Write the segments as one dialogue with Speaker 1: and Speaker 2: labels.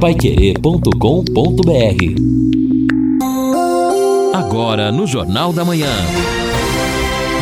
Speaker 1: Paiquerê.com.br Agora no Jornal da Manhã.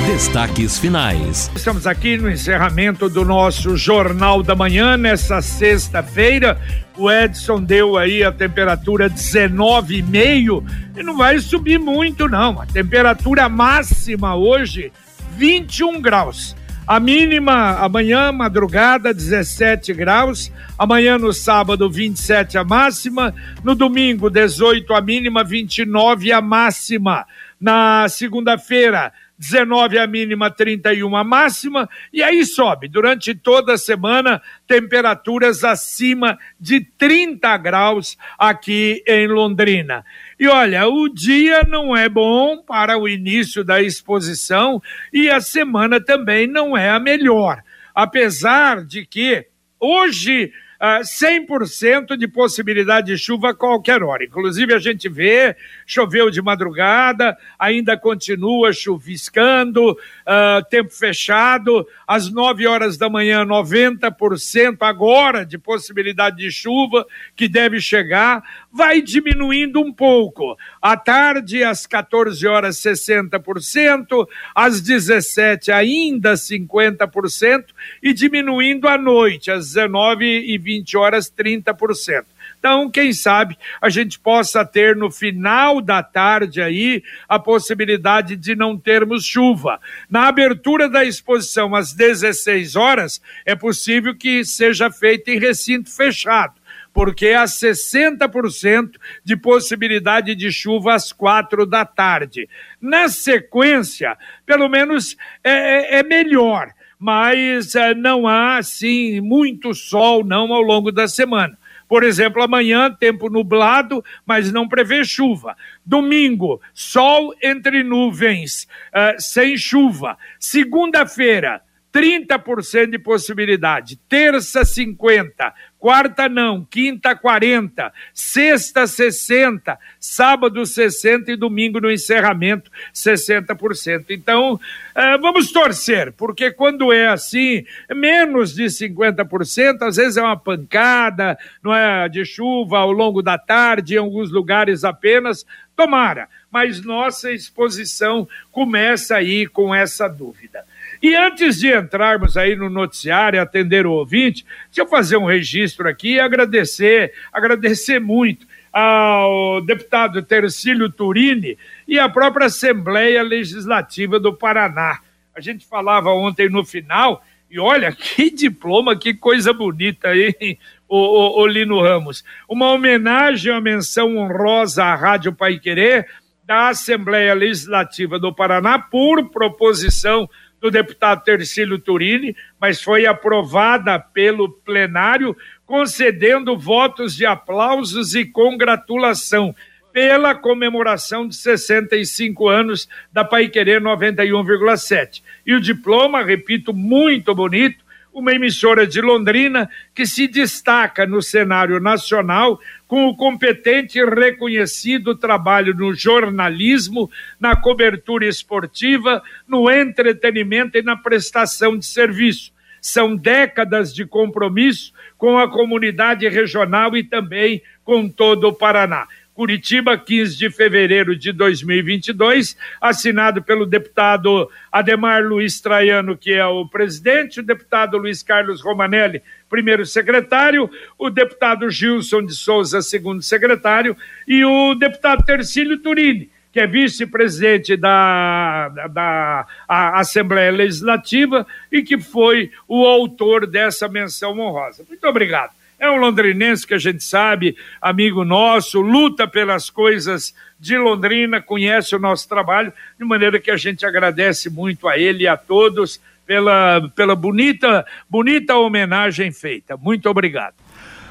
Speaker 1: Destaques finais.
Speaker 2: Estamos aqui no encerramento do nosso Jornal da Manhã, nessa sexta-feira. O Edson deu aí a temperatura 19,5 e não vai subir muito, não. A temperatura máxima hoje, 21 graus. A mínima amanhã, madrugada, 17 graus. Amanhã no sábado, 27 a máxima. No domingo, 18 a mínima, 29 a máxima. Na segunda-feira, 19 a mínima, 31 a máxima, e aí sobe durante toda a semana temperaturas acima de 30 graus aqui em Londrina. E olha, o dia não é bom para o início da exposição e a semana também não é a melhor. Apesar de que hoje ah, 100% de possibilidade de chuva a qualquer hora. Inclusive, a gente vê, choveu de madrugada, ainda continua chuviscando, uh, tempo fechado, às 9 horas da manhã, 90% agora de possibilidade de chuva que deve chegar, vai diminuindo um pouco. À tarde, às 14 horas, 60%, às 17 ainda 50% e diminuindo à noite, às 19 e 20 horas, 30%. Então, quem sabe a gente possa ter no final da tarde aí a possibilidade de não termos chuva. Na abertura da exposição às 16 horas, é possível que seja feita em recinto fechado porque há 60% de possibilidade de chuva às quatro da tarde. Na sequência, pelo menos é, é, é melhor, mas é, não há, assim, muito sol não ao longo da semana. Por exemplo, amanhã, tempo nublado, mas não prevê chuva. Domingo, sol entre nuvens, uh, sem chuva. Segunda-feira, 30% de possibilidade. Terça, 50%. Quarta, não. Quinta, 40%. Sexta, 60%. Sábado, 60% e domingo, no encerramento, 60%. Então, eh, vamos torcer, porque quando é assim, menos de 50%, às vezes é uma pancada, não é? De chuva ao longo da tarde, em alguns lugares apenas. Tomara. Mas nossa exposição começa aí com essa dúvida. E antes de entrarmos aí no noticiário e atender o ouvinte, deixa eu fazer um registro aqui e agradecer, agradecer muito ao deputado Tercílio Turini e à própria Assembleia Legislativa do Paraná. A gente falava ontem no final, e olha que diploma, que coisa bonita aí, o, o, o Lino Ramos. Uma homenagem, uma menção honrosa à Rádio Pai Querer da Assembleia Legislativa do Paraná por proposição do deputado Tercílio Turini, mas foi aprovada pelo plenário, concedendo votos de aplausos e congratulação pela comemoração de 65 anos da Paiquerê 91,7. E o diploma, repito, muito bonito, uma emissora de Londrina que se destaca no cenário nacional com o competente e reconhecido trabalho no jornalismo, na cobertura esportiva, no entretenimento e na prestação de serviço. São décadas de compromisso com a comunidade regional e também com todo o Paraná. Curitiba, 15 de fevereiro de 2022, assinado pelo deputado Ademar Luiz Traiano, que é o presidente, o deputado Luiz Carlos Romanelli, primeiro secretário, o deputado Gilson de Souza, segundo secretário, e o deputado Tercílio Turini, que é vice-presidente da, da, da Assembleia Legislativa e que foi o autor dessa menção honrosa. Muito obrigado. É um londrinense que a gente sabe, amigo nosso, luta pelas coisas de Londrina, conhece o nosso trabalho, de maneira que a gente agradece muito a ele e a todos pela, pela bonita, bonita homenagem feita. Muito obrigado.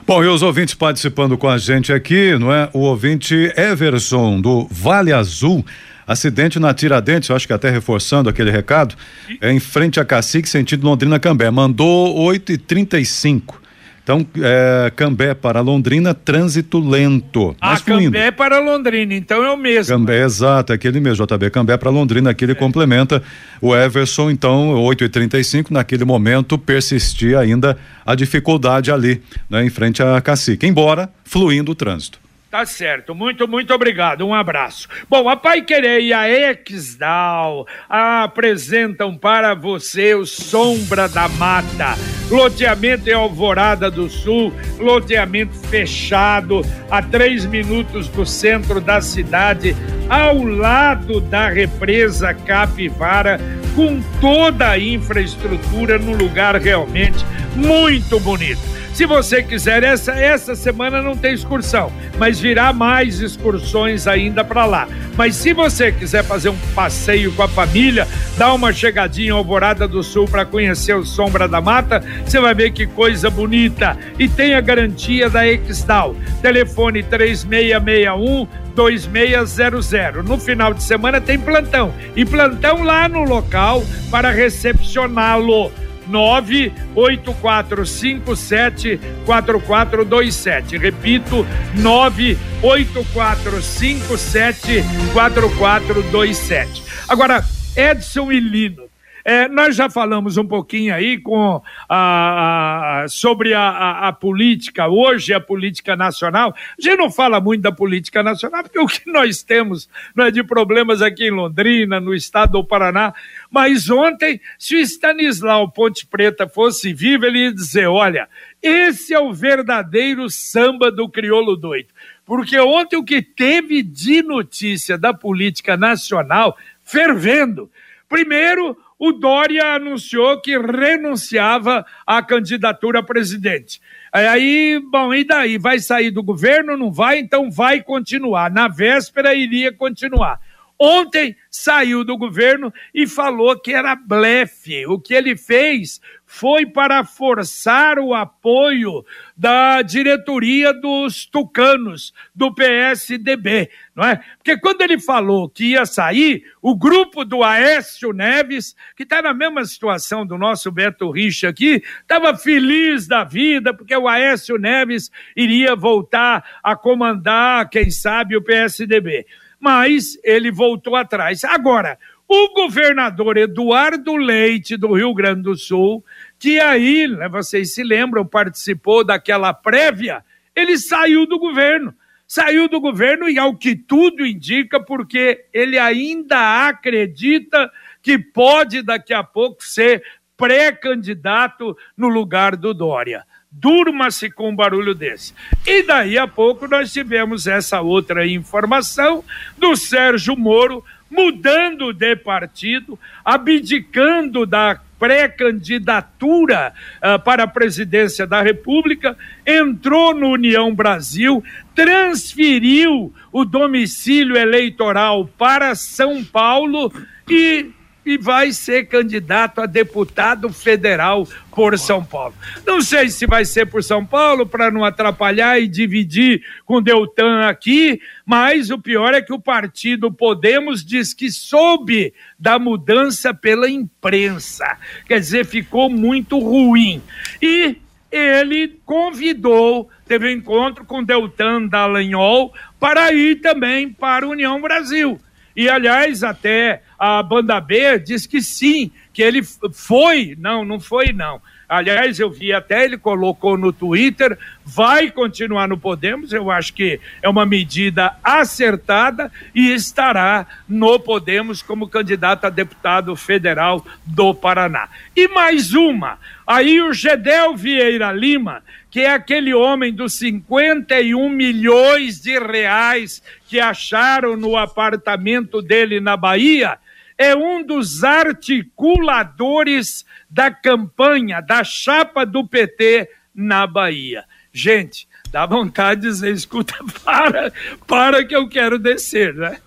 Speaker 3: Bom, e os ouvintes participando com a gente aqui, não é? O ouvinte Everson, do Vale Azul. Acidente na Tiradentes, eu acho que até reforçando aquele recado, é em frente a Cacique, sentido Londrina Cambé. Mandou 8 e 35 Então, é, Cambé para Londrina, trânsito lento.
Speaker 2: Ah, Cambé para Londrina, então é o mesmo.
Speaker 3: Cambé, exato, é aquele mesmo, JB. Cambé para Londrina, aquele é. complementa. O Everson, então, 8h35, naquele momento persistia ainda a dificuldade ali, né, em frente à Cacique. Embora fluindo o trânsito.
Speaker 2: Tá certo, muito, muito obrigado, um abraço. Bom, a Pai Querer e a Exdal apresentam para você o Sombra da Mata, loteamento em Alvorada do Sul, loteamento fechado, a três minutos do centro da cidade, ao lado da represa Capivara, com toda a infraestrutura no lugar realmente muito bonito. Se você quiser, essa, essa semana não tem excursão, mas virá mais excursões ainda para lá. Mas se você quiser fazer um passeio com a família, dá uma chegadinha em Alvorada do Sul para conhecer o Sombra da Mata, você vai ver que coisa bonita. E tem a garantia da Exdal. Telefone 3661 2600. No final de semana tem plantão. E plantão lá no local para recepcioná-lo. 98457 4427. Repito, 98457 4427. Agora, Edson e Lino, é, nós já falamos um pouquinho aí com a, a sobre a, a, a, política, hoje a política nacional. A gente não fala muito da política nacional, porque o que nós temos não é de problemas aqui em Londrina, no estado do Paraná. Mas ontem, se o Stanislau Ponte Preta fosse vivo, ele ia dizer: olha, esse é o verdadeiro samba do crioulo doido. Porque ontem o que teve de notícia da política nacional fervendo. Primeiro, o Dória anunciou que renunciava à candidatura a presidente. Aí, bom, e daí? Vai sair do governo? Não vai? Então vai continuar. Na véspera iria continuar. Ontem saiu do governo e falou que era blefe. O que ele fez foi para forçar o apoio da diretoria dos tucanos, do PSDB, não é? Porque quando ele falou que ia sair, o grupo do Aécio Neves, que está na mesma situação do nosso Beto Richa aqui, estava feliz da vida, porque o Aécio Neves iria voltar a comandar, quem sabe, o PSDB mas ele voltou atrás. Agora, o governador Eduardo Leite, do Rio Grande do Sul, que aí, né, vocês se lembram, participou daquela prévia, ele saiu do governo. Saiu do governo e, ao que tudo indica, porque ele ainda acredita que pode daqui a pouco ser pré-candidato no lugar do Dória. Durma-se com um barulho desse. E daí a pouco nós tivemos essa outra informação do Sérgio Moro mudando de partido, abdicando da pré-candidatura uh, para a presidência da República, entrou no União Brasil, transferiu o domicílio eleitoral para São Paulo e e vai ser candidato a deputado federal por São Paulo. Não sei se vai ser por São Paulo para não atrapalhar e dividir com Deltan aqui, mas o pior é que o partido Podemos diz que soube da mudança pela imprensa. Quer dizer, ficou muito ruim. E ele convidou, teve um encontro com Deltan Dallagnol para ir também para a União Brasil. E, aliás, até a banda B diz que sim, que ele foi. Não, não foi, não. Aliás, eu vi até ele colocou no Twitter, vai continuar no Podemos. Eu acho que é uma medida acertada e estará no Podemos como candidato a deputado federal do Paraná. E mais uma, aí o Gedel Vieira Lima, que é aquele homem dos 51 milhões de reais que acharam no apartamento dele na Bahia, é um dos articuladores da campanha, da chapa do PT na Bahia. Gente, dá vontade de dizer, escuta, para, para que eu quero descer, né?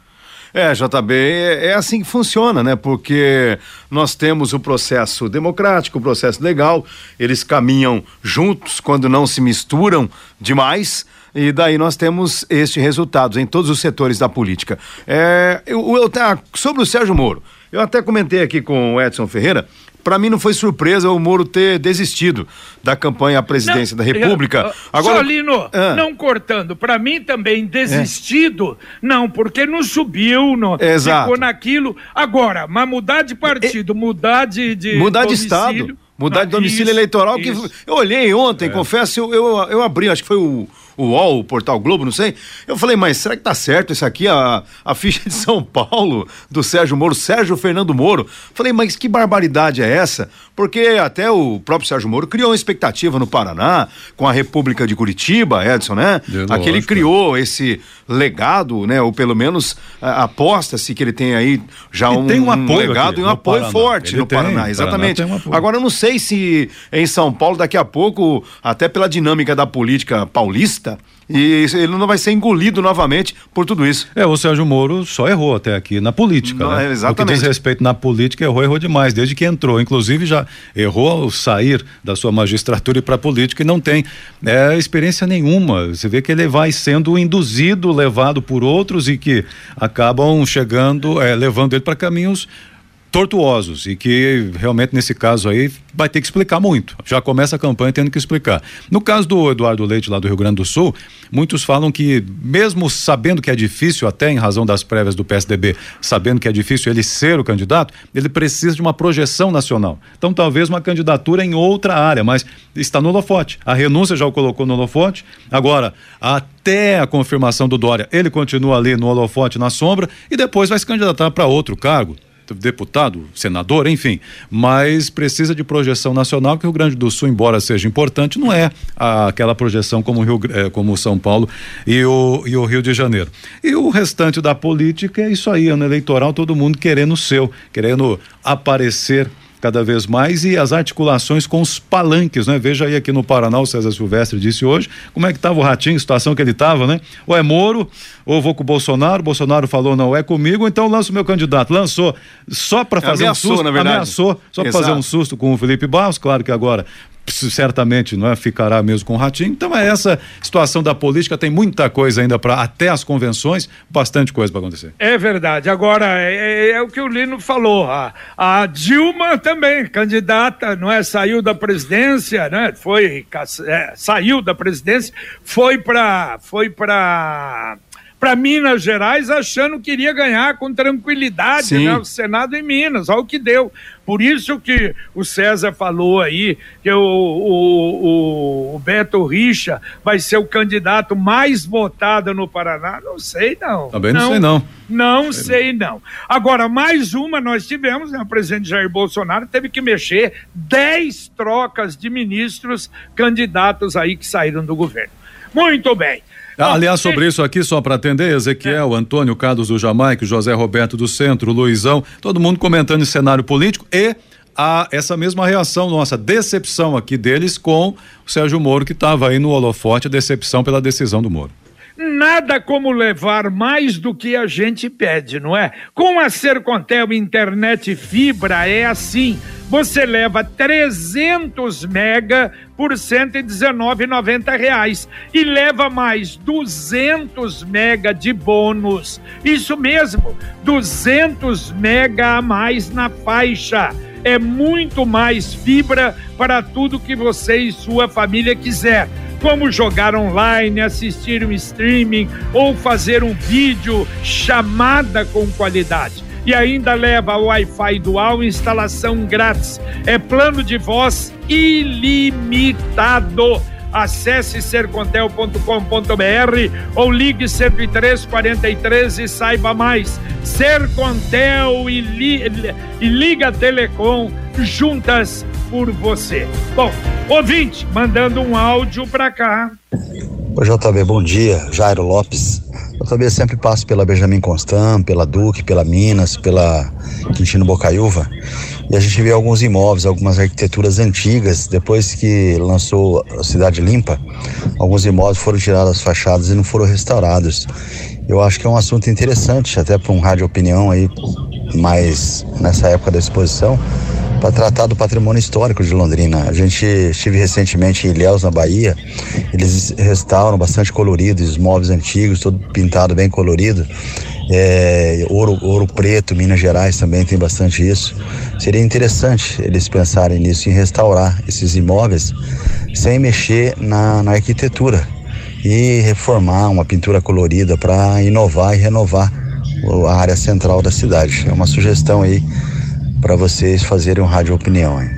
Speaker 4: É, JB, é, é assim que funciona, né? Porque nós temos o processo democrático, o processo legal, eles caminham juntos quando não se misturam demais. E daí nós temos este resultado em todos os setores da política. É, eu, eu, sobre o Sérgio Moro, eu até comentei aqui com o Edson Ferreira, para mim não foi surpresa o Moro ter desistido da campanha à presidência não, da República.
Speaker 2: Agora, Solino, ah. não cortando, para mim também desistido, é. não, porque não subiu, não
Speaker 4: Exato.
Speaker 2: ficou naquilo. Agora, mas mudar de partido, mudar de, de
Speaker 4: mudar de estado, mudar de domicílio isso, eleitoral, isso. que eu olhei ontem, é. confesso, eu, eu, eu abri, acho que foi o o UOL, o Portal Globo, não sei. Eu falei, mas será que tá certo isso aqui, a, a ficha de São Paulo do Sérgio Moro, Sérgio Fernando Moro? Falei, mas que barbaridade é essa? Porque até o próprio Sérgio Moro criou uma expectativa no Paraná, com a República de Curitiba, Edson, né? Aquele criou esse legado, né? Ou pelo menos aposta-se que ele tem aí já um,
Speaker 3: tem um, apoio
Speaker 4: um legado
Speaker 3: aqui,
Speaker 4: e um apoio
Speaker 3: Paraná.
Speaker 4: forte
Speaker 3: ele
Speaker 4: no
Speaker 3: tem,
Speaker 4: Paraná, exatamente.
Speaker 3: Paraná um
Speaker 4: Agora eu não sei se em São Paulo daqui a pouco, até pela dinâmica da política paulista, e ele não vai ser engolido novamente por tudo isso.
Speaker 3: É, o Sérgio Moro só errou até aqui na política, não, né?
Speaker 4: Exatamente.
Speaker 3: O que diz respeito na política, errou, errou demais, desde que entrou. Inclusive já errou ao sair da sua magistratura e para a política e não tem é, experiência nenhuma. Você vê que ele vai sendo induzido, levado por outros e que acabam chegando, é, levando ele para caminhos tortuosos e que realmente nesse caso aí vai ter que explicar muito. Já começa a campanha tendo que explicar. No caso do Eduardo Leite lá do Rio Grande do Sul, muitos falam que mesmo sabendo que é difícil até em razão das prévias do PSDB, sabendo que é difícil ele ser o candidato, ele precisa de uma projeção nacional. Então talvez uma candidatura em outra área, mas está no holofote. A renúncia já o colocou no holofote. Agora, até a confirmação do Dória, ele continua ali no holofote na sombra e depois vai se candidatar para outro cargo deputado, senador, enfim, mas precisa de projeção nacional, que o Rio Grande do Sul, embora seja importante, não é aquela projeção como, Rio, é, como São Paulo e o, e o Rio de Janeiro. E o restante da política é isso aí, ano eleitoral, todo mundo querendo o seu, querendo aparecer cada vez mais e as articulações com os palanques, né? Veja aí aqui no Paraná, o César Silvestre disse hoje, como é que estava o Ratinho, situação que ele estava, né? Ou é Moro, ou vou com o Bolsonaro, Bolsonaro falou não é comigo, então lanço o meu candidato. Lançou só para fazer ameaçou, um susto, ameaçou, só para fazer um susto com o Felipe Barros, claro que agora certamente não é, ficará mesmo com o Ratinho. Então é essa situação da política, tem muita coisa ainda para até as convenções, bastante coisa para acontecer.
Speaker 2: É verdade. Agora é, é, é, o que o Lino falou. A, a, Dilma também, candidata, não é, saiu da presidência, né? Foi é, saiu da presidência, foi para foi para para Minas Gerais achando que iria ganhar com tranquilidade né, o Senado em Minas, olha o que deu. Por isso que o César falou aí que o, o, o Beto Richa vai ser o candidato mais votado no Paraná. Não sei, não.
Speaker 3: Também não, não sei, não.
Speaker 2: Não sei, sei não. Agora, mais uma nós tivemos, né? O presidente Jair Bolsonaro teve que mexer 10 trocas de ministros candidatos aí que saíram do governo. Muito bem.
Speaker 3: Ah, aliás, sobre isso aqui, só para atender, Ezequiel, é. Antônio Carlos do Jamaica, José Roberto do Centro, Luizão, todo mundo comentando esse cenário político e a essa mesma reação nossa, decepção aqui deles com o Sérgio Moro, que estava aí no holofote, decepção pela decisão do Moro.
Speaker 2: Nada como levar mais do que a gente pede, não é? Com a Sercontel Internet Fibra é assim. Você leva 300 mega por 119,90 reais e leva mais 200 mega de bônus. Isso mesmo, 200 mega a mais na faixa. É muito mais fibra para tudo que você e sua família quiser como jogar online, assistir um streaming ou fazer um vídeo chamada com qualidade. E ainda leva Wi-Fi dual, instalação grátis. É plano de voz ilimitado. Acesse sercontel.com.br ou ligue 103 43 e saiba mais. Sercontel e, Li, e Liga Telecom juntas por você. Bom, ouvinte, mandando um áudio para cá.
Speaker 5: Oi, JB, bom dia. Jairo Lopes. JB sempre passo pela Benjamin Constant, pela Duque, pela Minas, pela Quintino Bocaiúva. E a gente vê alguns imóveis, algumas arquiteturas antigas. Depois que lançou a Cidade Limpa, alguns imóveis foram tirados das fachadas e não foram restaurados. Eu acho que é um assunto interessante, até para um rádio opinião aí, mais nessa época da exposição para tratar do patrimônio histórico de Londrina. A gente estive recentemente em Ilhéus, na Bahia. Eles restauram bastante colorido, os móveis antigos, todo pintado bem colorido. É, Ouro, Ouro Preto, Minas Gerais também tem bastante isso. Seria interessante eles pensarem nisso, em restaurar esses imóveis sem mexer na, na arquitetura e reformar uma pintura colorida para inovar e renovar a área central da cidade. É uma sugestão aí para vocês fazerem um rádio opinião. Hein?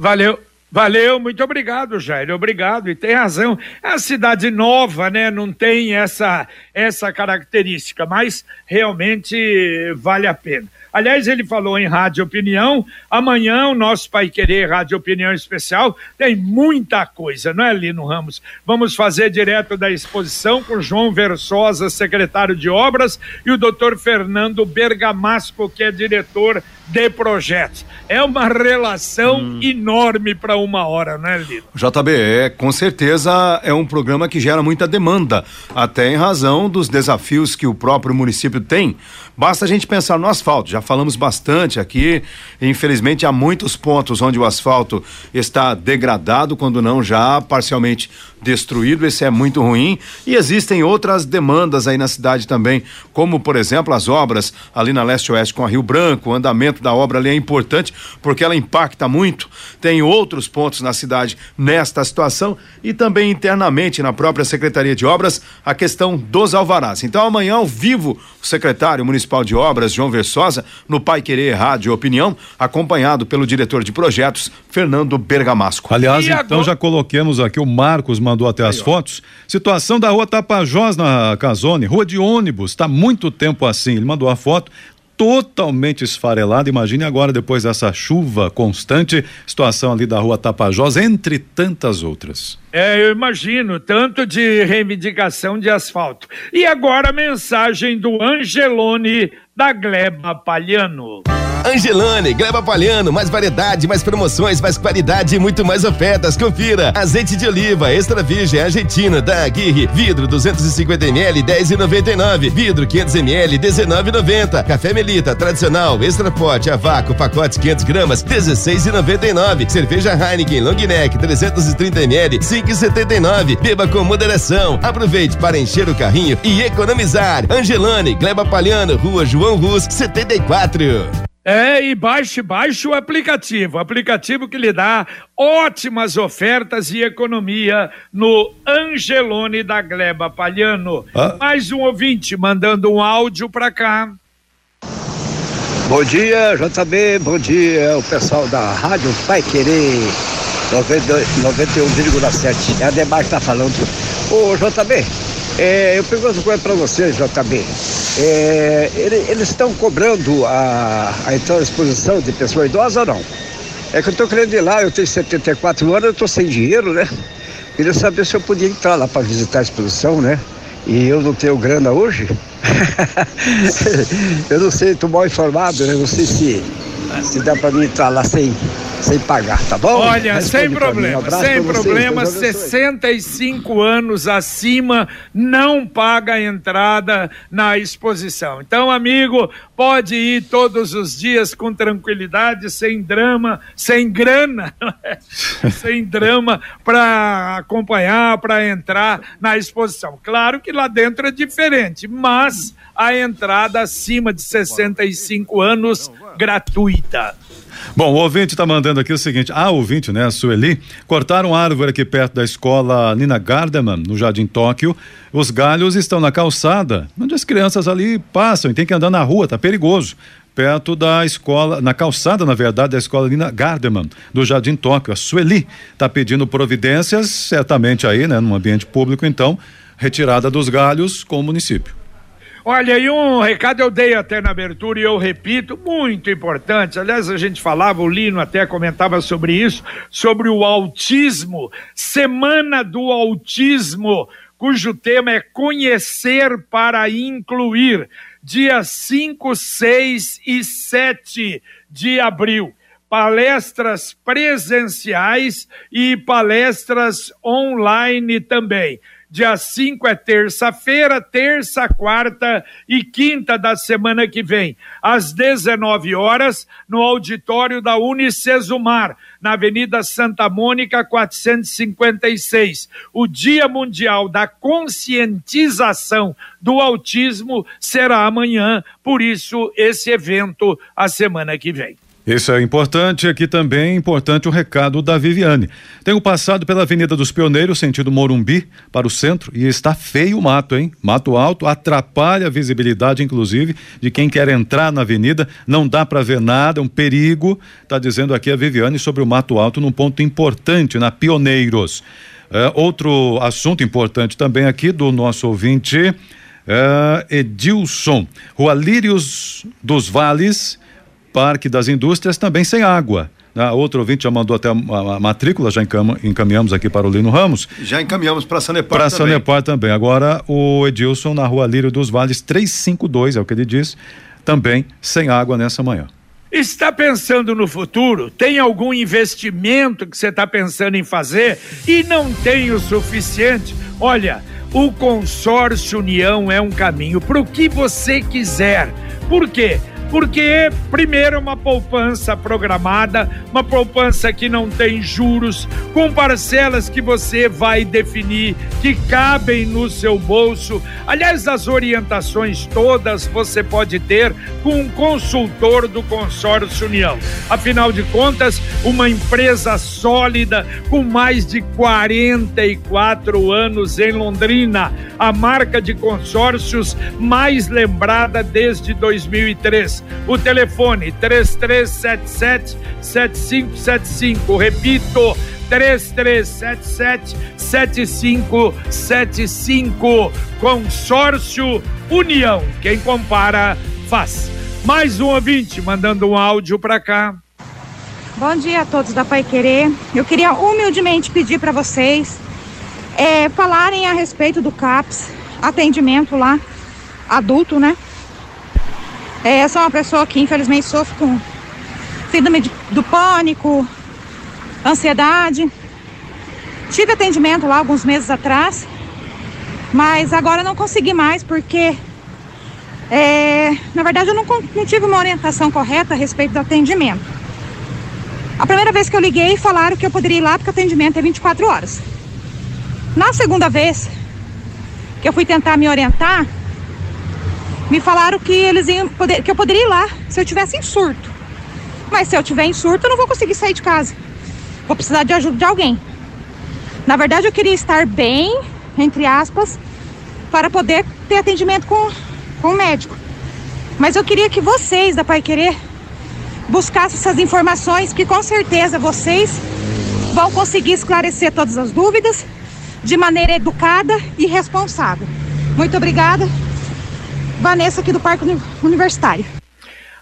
Speaker 2: Valeu. Valeu, muito obrigado, Jair. Obrigado. E tem razão. É uma cidade nova, né? Não tem essa, essa característica, mas realmente vale a pena. Aliás, ele falou em Rádio Opinião. Amanhã, o nosso Pai Querer Rádio Opinião Especial tem muita coisa, não é, Lino Ramos? Vamos fazer direto da exposição com João Versosa, secretário de Obras, e o doutor Fernando Bergamasco, que é diretor de projetos. É uma relação hum. enorme para uma hora, não é, Lino?
Speaker 4: JB, é, com certeza é um programa que gera muita demanda, até em razão dos desafios que o próprio município tem. Basta a gente pensar no asfalto, já falamos bastante aqui. Infelizmente, há muitos pontos onde o asfalto está degradado, quando não já parcialmente destruído. Esse é muito ruim. E existem outras demandas aí na cidade também, como, por exemplo, as obras ali na leste-oeste com a Rio Branco. O andamento da obra ali é importante porque ela impacta muito. Tem outros pontos na cidade nesta situação e também internamente na própria Secretaria de Obras a questão dos alvarás. Então, amanhã, ao vivo, o secretário municipal de obras, João Versosa, no Pai Querer Rádio Opinião, acompanhado pelo diretor de projetos, Fernando Bergamasco.
Speaker 3: Aliás, e então agora... já coloquemos aqui, o Marcos mandou até as fotos. Situação da rua Tapajós na Casone, rua de ônibus, está muito tempo assim. Ele mandou a foto, totalmente esfarelada. Imagine agora, depois dessa chuva constante, situação ali da rua Tapajós, entre tantas outras.
Speaker 2: É, eu imagino, tanto de reivindicação de asfalto. E agora a mensagem do Angelone da Gleba Palhano.
Speaker 6: Angelone, Gleba Palhano, mais variedade, mais promoções, mais qualidade e muito mais ofertas. Confira. Azeite de oliva extra virgem argentina da Aguirre, vidro 250 ml 10,99, vidro 500 ml 19,90. Café Melita tradicional extra pote a vácuo pacote 500 gramas 16,99. Cerveja Heineken Long Neck 330 ml 5,79. Beba com moderação. Aproveite para encher o carrinho e economizar. Angelone, Gleba Palhano, Rua João Rus 74.
Speaker 2: É, e baixe, baixe o aplicativo. Aplicativo que lhe dá ótimas ofertas e economia no Angelone da Gleba Palhano. Ah. Mais um ouvinte mandando um áudio para cá.
Speaker 7: Bom dia, JB. Bom dia, o pessoal da Rádio Pai Querer 91,7. É a Debaixo que tá falando. Ô, JB, é, eu pergunto uma coisa para vocês, JB. É, eles estão cobrando a, a então a exposição de pessoa idosa ou não? É que eu estou querendo ir lá, eu tenho 74 anos, eu estou sem dinheiro, né? Queria saber se eu podia entrar lá para visitar a exposição, né? E eu não tenho grana hoje. eu não sei, estou mal informado, né? Não sei se, se dá para mim entrar lá sem, sem pagar, tá bom?
Speaker 2: Olha, Responde sem problema, um sem problema, 65 anos acima não paga entrada na exposição. Então, amigo, pode ir todos os dias com tranquilidade, sem drama, sem grana, é? sem drama para acompanhar, para entrar na exposição. Claro que lá dentro é diferente, mas a entrada acima de 65 anos gratuita.
Speaker 3: Bom, o ouvinte está mandando aqui o seguinte: ah, ouvinte, né, a Sueli, cortaram árvore aqui perto da escola Nina Gardeman, no Jardim Tóquio. Os galhos estão na calçada, onde as crianças ali passam e tem que andar na rua, tá perigoso perto da escola, na calçada, na verdade, da escola Nina Gardeman, do Jardim Tóquio. A Sueli está pedindo providências, certamente aí, né, no ambiente público, então, retirada dos galhos com o município.
Speaker 2: Olha, e um recado eu dei até na abertura e eu repito, muito importante. Aliás, a gente falava, o Lino até comentava sobre isso, sobre o autismo, Semana do Autismo, cujo tema é Conhecer para Incluir, dia 5, 6 e 7 de abril palestras presenciais e palestras online também Dia 5 é terça-feira, terça, quarta e quinta da semana que vem, às 19 horas, no auditório da Unicesumar, na Avenida Santa Mônica, 456. O Dia Mundial da Conscientização do Autismo será amanhã, por isso esse evento a semana que vem.
Speaker 3: Isso é importante. Aqui também é importante o recado da Viviane. Tenho passado pela Avenida dos Pioneiros, sentido Morumbi, para o centro, e está feio o mato, hein? Mato alto, atrapalha a visibilidade, inclusive, de quem quer entrar na avenida. Não dá para ver nada, é um perigo. Está dizendo aqui a Viviane sobre o mato alto num ponto importante, na Pioneiros. É, outro assunto importante também aqui do nosso ouvinte. É, Edilson, Rua Lírios dos Vales, Parque das Indústrias também sem água. Ah, outro ouvinte já mandou até a, matrícula, já encaminhamos aqui para o Lino Ramos.
Speaker 4: Já encaminhamos para a Sanepar
Speaker 3: Para a Sanepar também. Agora o Edilson na rua Lírio dos Vales 352, é o que ele diz, também sem água nessa manhã.
Speaker 2: Está pensando no futuro? Tem algum investimento que você está pensando em fazer e não tem o suficiente? Olha, o consórcio União é um caminho para o que você quiser. Por quê? Porque, primeiro, uma poupança programada, uma poupança que não tem juros, com parcelas que você vai definir, que cabem no seu bolso. Aliás, as orientações todas você pode ter com um consultor do Consórcio União. Afinal de contas, uma empresa sólida com mais de 44 anos em Londrina, a marca de consórcios mais lembrada desde 2003. O telefone 3377 7575. Repito, 3377 7575. Consórcio União. Quem compara, faz. Mais um ouvinte mandando um áudio para cá.
Speaker 8: Bom dia a todos da Pai Querer. Eu queria humildemente pedir para vocês é, falarem a respeito do CAPS, atendimento lá, adulto, né? É, eu sou uma pessoa que infelizmente sofre com síndrome do pânico, ansiedade. Tive atendimento lá alguns meses atrás, mas agora não consegui mais porque, é, na verdade, eu não, não tive uma orientação correta a respeito do atendimento. A primeira vez que eu liguei, falaram que eu poderia ir lá porque o atendimento é 24 horas. Na segunda vez que eu fui tentar me orientar, me falaram que eles iam poder, que eu poderia ir lá se eu tivesse em surto. Mas se eu tiver em surto, eu não vou conseguir sair de casa. Vou precisar de ajuda de alguém. Na verdade, eu queria estar bem, entre aspas, para poder ter atendimento com, com o médico. Mas eu queria que vocês da Pai Querer buscassem essas informações, que com certeza vocês vão conseguir esclarecer todas as dúvidas de maneira educada e responsável. Muito obrigada. Vanessa aqui do Parque Universitário.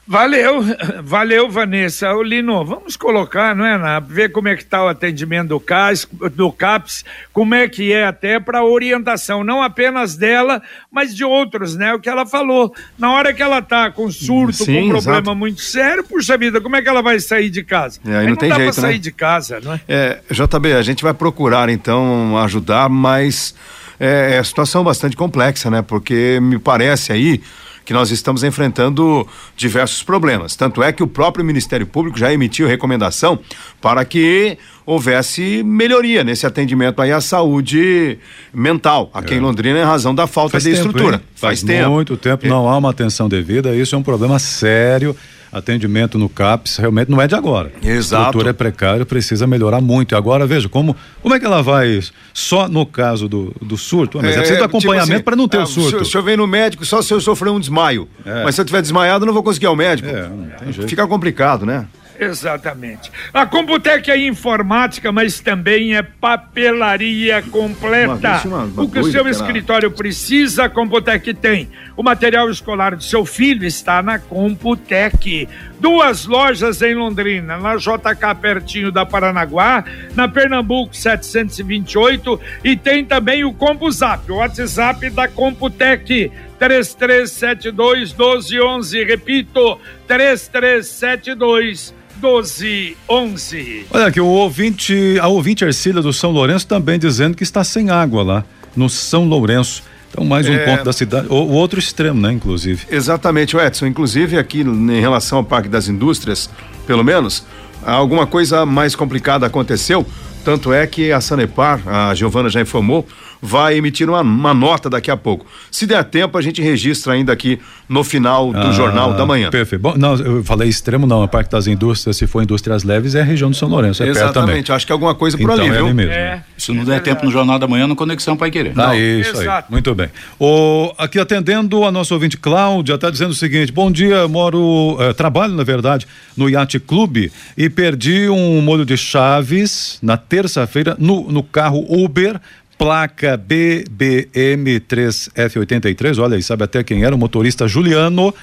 Speaker 2: Valeu, valeu, Vanessa. Ô, Lino, vamos colocar, não é, na, ver como é que está o atendimento do CAS, do CAPS, como é que é até para orientação, não apenas dela, mas de outros, né? O que ela falou. Na hora que ela tá com surto, Sim, com um problema exato. muito sério, puxa vida, como é que ela vai sair de casa?
Speaker 4: É, aí não, não tem dá jeito, pra
Speaker 2: sair
Speaker 4: né?
Speaker 2: de casa, não é?
Speaker 4: É, JB, a gente vai procurar então ajudar, mas é, é situação bastante complexa, né? Porque me parece aí que nós estamos enfrentando diversos problemas. Tanto é que o próprio Ministério Público já emitiu recomendação para que houvesse melhoria nesse atendimento aí à saúde mental aqui é. em Londrina em razão da falta Faz de tempo, estrutura. Hein?
Speaker 3: Faz, Faz tempo. muito tempo, não há uma atenção devida, isso é um problema sério atendimento no CAPS realmente não é de agora.
Speaker 4: Exato.
Speaker 3: A estrutura é precária, precisa melhorar muito. E agora, veja, como, como é que ela vai só no caso do, do surto? Mas é, é preciso acompanhamento tipo assim, para não ter ah, o surto.
Speaker 4: O senhor vem no médico só se eu sofrer um desmaio. É. Mas se eu tiver desmaiado, eu não vou conseguir ir ao médico. É, não tem jeito. Fica complicado, né?
Speaker 2: Exatamente. A Computec é informática, mas também é papelaria completa. Uma, uma, o que o seu escritório precisa, a Computec tem. O material escolar do seu filho está na Computec. Duas lojas em Londrina, na JK pertinho da Paranaguá, na Pernambuco 728 e tem também o CompuZap, o WhatsApp da Computec. 3372 1211, repito, 3372 1211.
Speaker 3: Olha aqui, o ouvinte, a ouvinte Ercília do São Lourenço também dizendo que está sem água lá. no São Lourenço. Então, mais um
Speaker 4: É.
Speaker 3: ponto da cidade. O, o outro extremo, né, inclusive.
Speaker 4: Exatamente, o Edson. Inclusive aqui em relação ao Parque das Indústrias, pelo menos, alguma coisa mais complicada aconteceu. Tanto é que a Sanepar, a Giovana já informou, vai emitir uma, uma nota daqui a pouco. Se der tempo, a gente registra ainda aqui no final do
Speaker 3: Ah,
Speaker 4: Jornal da Manhã.
Speaker 3: Perfeito. Bom, não, eu falei extremo, não. A Parque das Indústrias, se for Indústrias Leves, é a região do São Lourenço. É perto também.
Speaker 4: Exatamente, acho que alguma coisa por
Speaker 3: Então,
Speaker 4: ali,
Speaker 3: é
Speaker 4: viu?
Speaker 3: ali mesmo.
Speaker 2: É.
Speaker 9: Se não der tempo no Jornal da Manhã, no Conexão Pai Querer.
Speaker 3: Ah, isso
Speaker 2: Exato.
Speaker 3: aí. Muito bem. O, aqui atendendo a nossa ouvinte Cláudia, está dizendo o seguinte: bom dia, moro, eh, trabalho, na verdade, no Yacht Clube e perdi um molho de chaves na terça-feira no, no carro Uber. Placa BBM3F83, olha aí, sabe até quem era o motorista Juliano.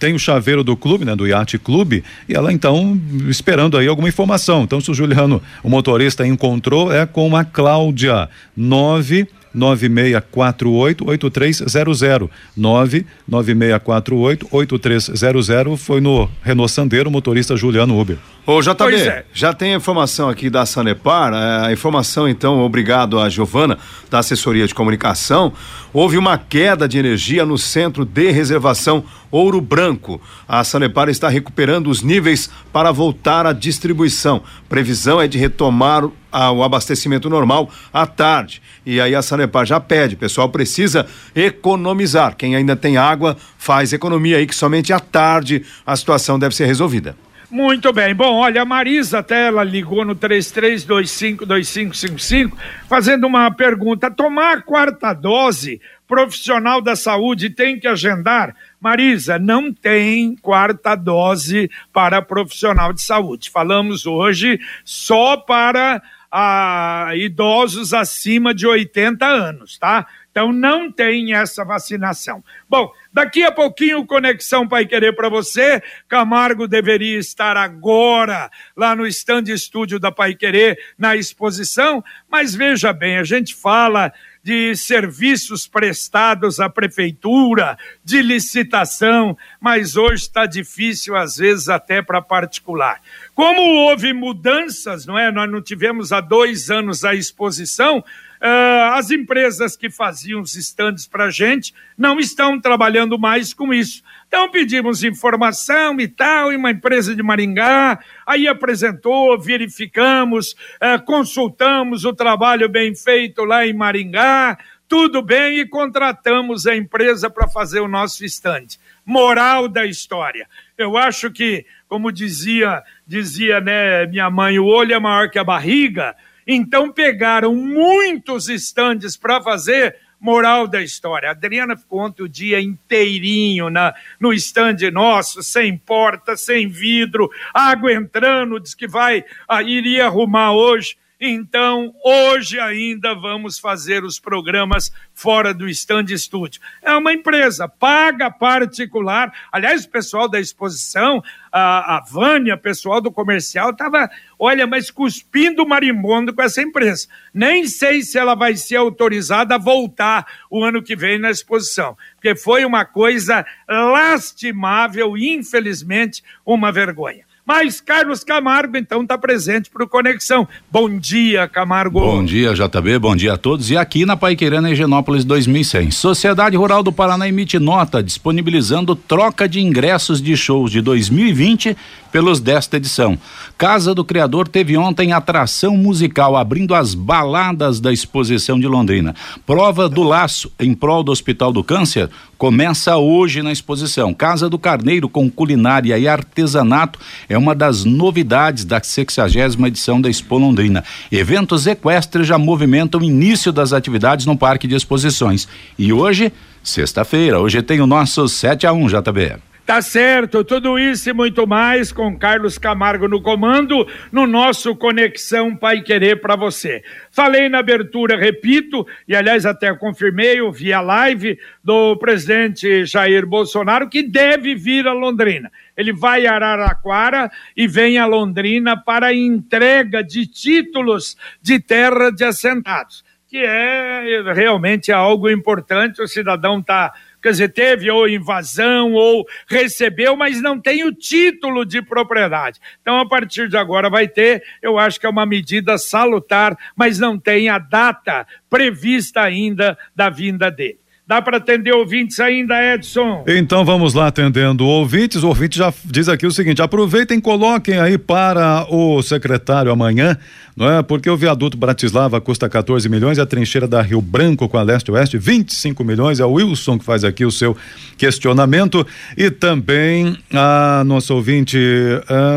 Speaker 3: Tem o chaveiro do clube, né, do Yacht Clube, e ela então esperando aí alguma informação. Então, se o Juliano, o motorista, encontrou, é com a Cláudia 9 9648-8300. 99648-8300 foi no Renault Sandero, motorista Juliano Uber.
Speaker 4: Ô, JB,
Speaker 2: é.
Speaker 4: já tem a informação aqui da Sanepar, é, a informação então, obrigado a Giovana, da assessoria de comunicação, houve uma queda de energia no centro de reservação Ouro Branco. A Sanepar está recuperando os níveis para voltar à distribuição. Previsão é de retomar o abastecimento normal à tarde. E aí a Sanepar já pede, pessoal precisa economizar. Quem ainda tem água, faz economia aí que somente à tarde a situação deve ser resolvida.
Speaker 2: Muito bem. Bom, olha, a Marisa até ela ligou no 33252555 fazendo uma pergunta. Tomar a quarta dose, profissional da saúde tem que agendar? Marisa, não tem quarta dose para profissional de saúde. Falamos hoje só para ah, idosos acima de 80 anos, tá? Então não tem essa vacinação. Bom, daqui a pouquinho Conexão Pai Querer para você. Camargo deveria estar agora lá no stand estúdio da Pai Querer na exposição, mas veja bem, a gente fala de serviços prestados à prefeitura, de licitação, mas hoje está difícil às vezes até para particular. Como houve mudanças, não é? Nós não tivemos há dois anos a exposição. Ah, as empresas que faziam os estandes para a gente não estão trabalhando mais com isso. Então pedimos informação e tal, e uma empresa de Maringá, aí apresentou, verificamos, eh, consultamos o trabalho bem feito lá em Maringá, tudo bem, e contratamos a empresa para fazer o nosso estande. Moral da história. Eu acho que, como dizia, dizia né, minha mãe, o olho é maior que a barriga, então pegaram muitos estandes para fazer moral da história. A Adriana ficou ontem o dia inteirinho na, no estande nosso, sem porta, sem vidro, água entrando, diz que vai, ah, iria arrumar hoje. Então, hoje ainda vamos fazer os programas fora do stand estúdio. É uma empresa, paga particular. Aliás, o pessoal da exposição, a, a Vânia, pessoal do comercial, estava, olha, mas cuspindo marimbondo com essa empresa. Nem sei se ela vai ser autorizada a voltar o ano que vem na exposição, porque foi uma coisa lastimável, infelizmente, uma vergonha. Mas Carlos Camargo, então, está presente para o Conexão. Bom dia, Camargo.
Speaker 9: Bom dia, JB, bom dia a todos. E aqui na Paiquerana Higienópolis 2100, Sociedade Rural do Paraná emite nota disponibilizando troca de ingressos de shows de 2020 pelos desta edição. Casa do Criador teve ontem atração musical abrindo as baladas da exposição de Londrina. Prova do Laço em prol do Hospital do Câncer começa hoje na exposição. Casa do Carneiro com culinária e artesanato é uma das novidades da 60 edição da Expo Londrina. Eventos equestres já movimentam o início das atividades no Parque de Exposições. E hoje, sexta-feira, hoje tem o nosso 7 a 1 JB.
Speaker 2: Tá certo, tudo isso e muito mais com Carlos Camargo no comando no nosso Conexão Pai Querer para você. Falei na abertura, repito, e aliás até confirmei, eu vi a live do presidente Jair Bolsonaro que deve vir a Londrina. Ele vai a Araraquara e vem a Londrina para a entrega de títulos de terra de assentados que é realmente algo importante, o cidadão está Quer dizer, teve ou invasão ou recebeu, mas não tem o título de propriedade. Então, a partir de agora vai ter, eu acho que é uma medida salutar, mas não tem a data prevista ainda da vinda dele. Dá para atender ouvintes ainda, Edson?
Speaker 3: Então vamos lá atendendo ouvintes. O ouvinte já diz aqui o seguinte: aproveitem, coloquem aí para o secretário amanhã, não é? Porque o viaduto Bratislava custa 14 milhões a trincheira da Rio Branco com a leste-oeste 25 milhões. É o Wilson que faz aqui o seu questionamento e também a nossa ouvinte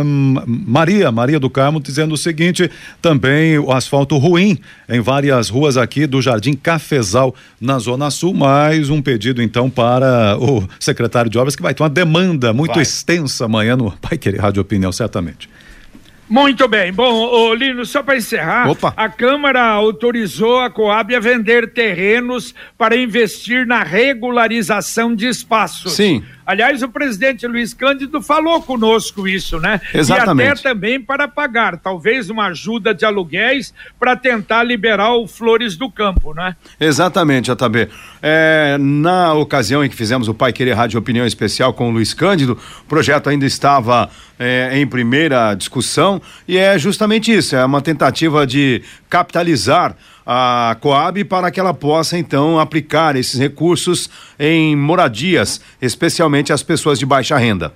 Speaker 3: um, Maria, Maria do Carmo, dizendo o seguinte: também o asfalto ruim em várias ruas aqui do Jardim Cafezal na Zona Sul, mas mais um pedido então para o secretário de obras que vai ter uma demanda muito vai. extensa amanhã no Pai Querer Rádio Opinião, certamente.
Speaker 2: Muito bem. Bom, ô, Lino, só para encerrar, Opa. a Câmara autorizou a Coab a vender terrenos para investir na regularização de espaços.
Speaker 4: Sim.
Speaker 2: Aliás, o presidente Luiz Cândido falou conosco isso, né?
Speaker 4: Exatamente.
Speaker 2: E até também para pagar, talvez uma ajuda de aluguéis para tentar liberar o Flores do Campo, né?
Speaker 4: Exatamente, JB. É, na ocasião em que fizemos o Pai Querer Rádio Opinião Especial com o Luiz Cândido, o projeto ainda estava é, em primeira discussão e é justamente isso, é uma tentativa de capitalizar a Coab para que ela possa então aplicar esses recursos em moradias, especialmente as pessoas de baixa renda.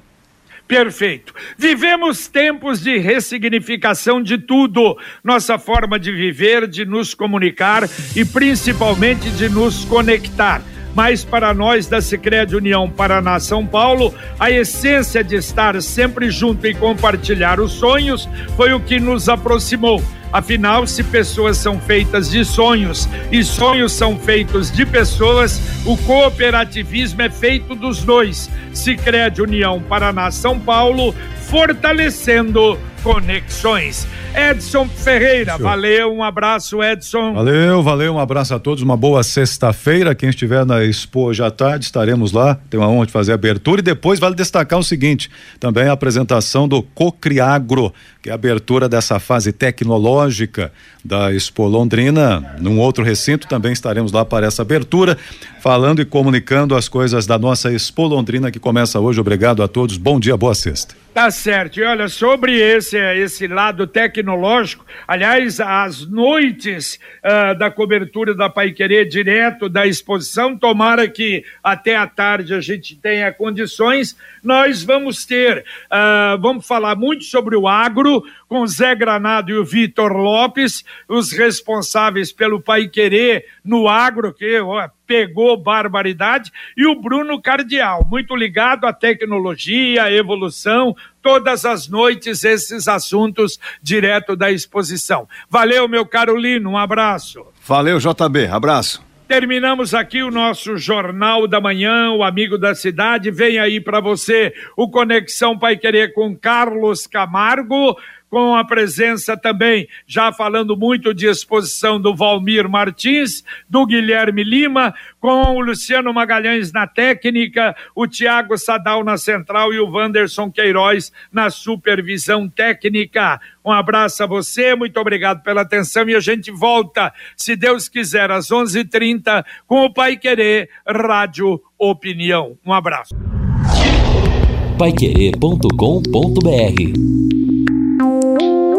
Speaker 2: Perfeito. Vivemos tempos de ressignificação de tudo. Nossa forma de viver, de nos comunicar e principalmente de nos conectar. Mas para nós da Sicredi União Paraná São Paulo, a essência de estar sempre junto e compartilhar os sonhos foi o que nos aproximou Afinal, se pessoas são feitas de sonhos e sonhos são feitos de pessoas, o cooperativismo é feito dos dois. Sicredi União Paraná São Paulo, fortalecendo conexões. Edson Ferreira, valeu, um abraço, Edson.
Speaker 3: Valeu, valeu, um abraço a todos, uma boa sexta-feira. Quem estiver na Expo hoje à tarde, estaremos lá. Tem uma honra de fazer a abertura e depois vale destacar o seguinte: também a apresentação do Cocriagro, que é a abertura dessa fase tecnológica da Expo Londrina. Num outro recinto também estaremos lá para essa abertura, falando e comunicando as coisas da nossa Expo Londrina que começa hoje. Obrigado a todos, bom dia, boa sexta.
Speaker 2: Tá certo. E olha, sobre esse, esse lado tecnológico, aliás, as noites uh, da cobertura da Pai Querer direto da exposição, tomara que até a tarde a gente tenha condições, nós vamos ter, uh, vamos falar muito sobre o agro, com Zé Granado e o Vitor Lopes, os responsáveis pelo Pai Querer no agro, que pegou barbaridade, e o Bruno Cardial, muito ligado à tecnologia, à evolução, todas as noites esses assuntos direto da exposição. Valeu, meu caro Lino, um abraço.
Speaker 4: Valeu, JB, abraço.
Speaker 2: Terminamos aqui o nosso Jornal da Manhã, o Amigo da Cidade. Vem aí para você o Conexão Pai Querer com Carlos Camargo com a presença também, já falando muito de exposição do Valmir Martins, do Guilherme Lima, com o Luciano Magalhães na técnica, o Tiago Sadal na central e o Wanderson Queiroz na supervisão técnica. Um abraço a você, muito obrigado pela atenção e a gente volta, se Deus quiser, às 11:30 h 30 com o Pai Querer Rádio Opinião. Um abraço.
Speaker 1: Paiquerê.com.br Música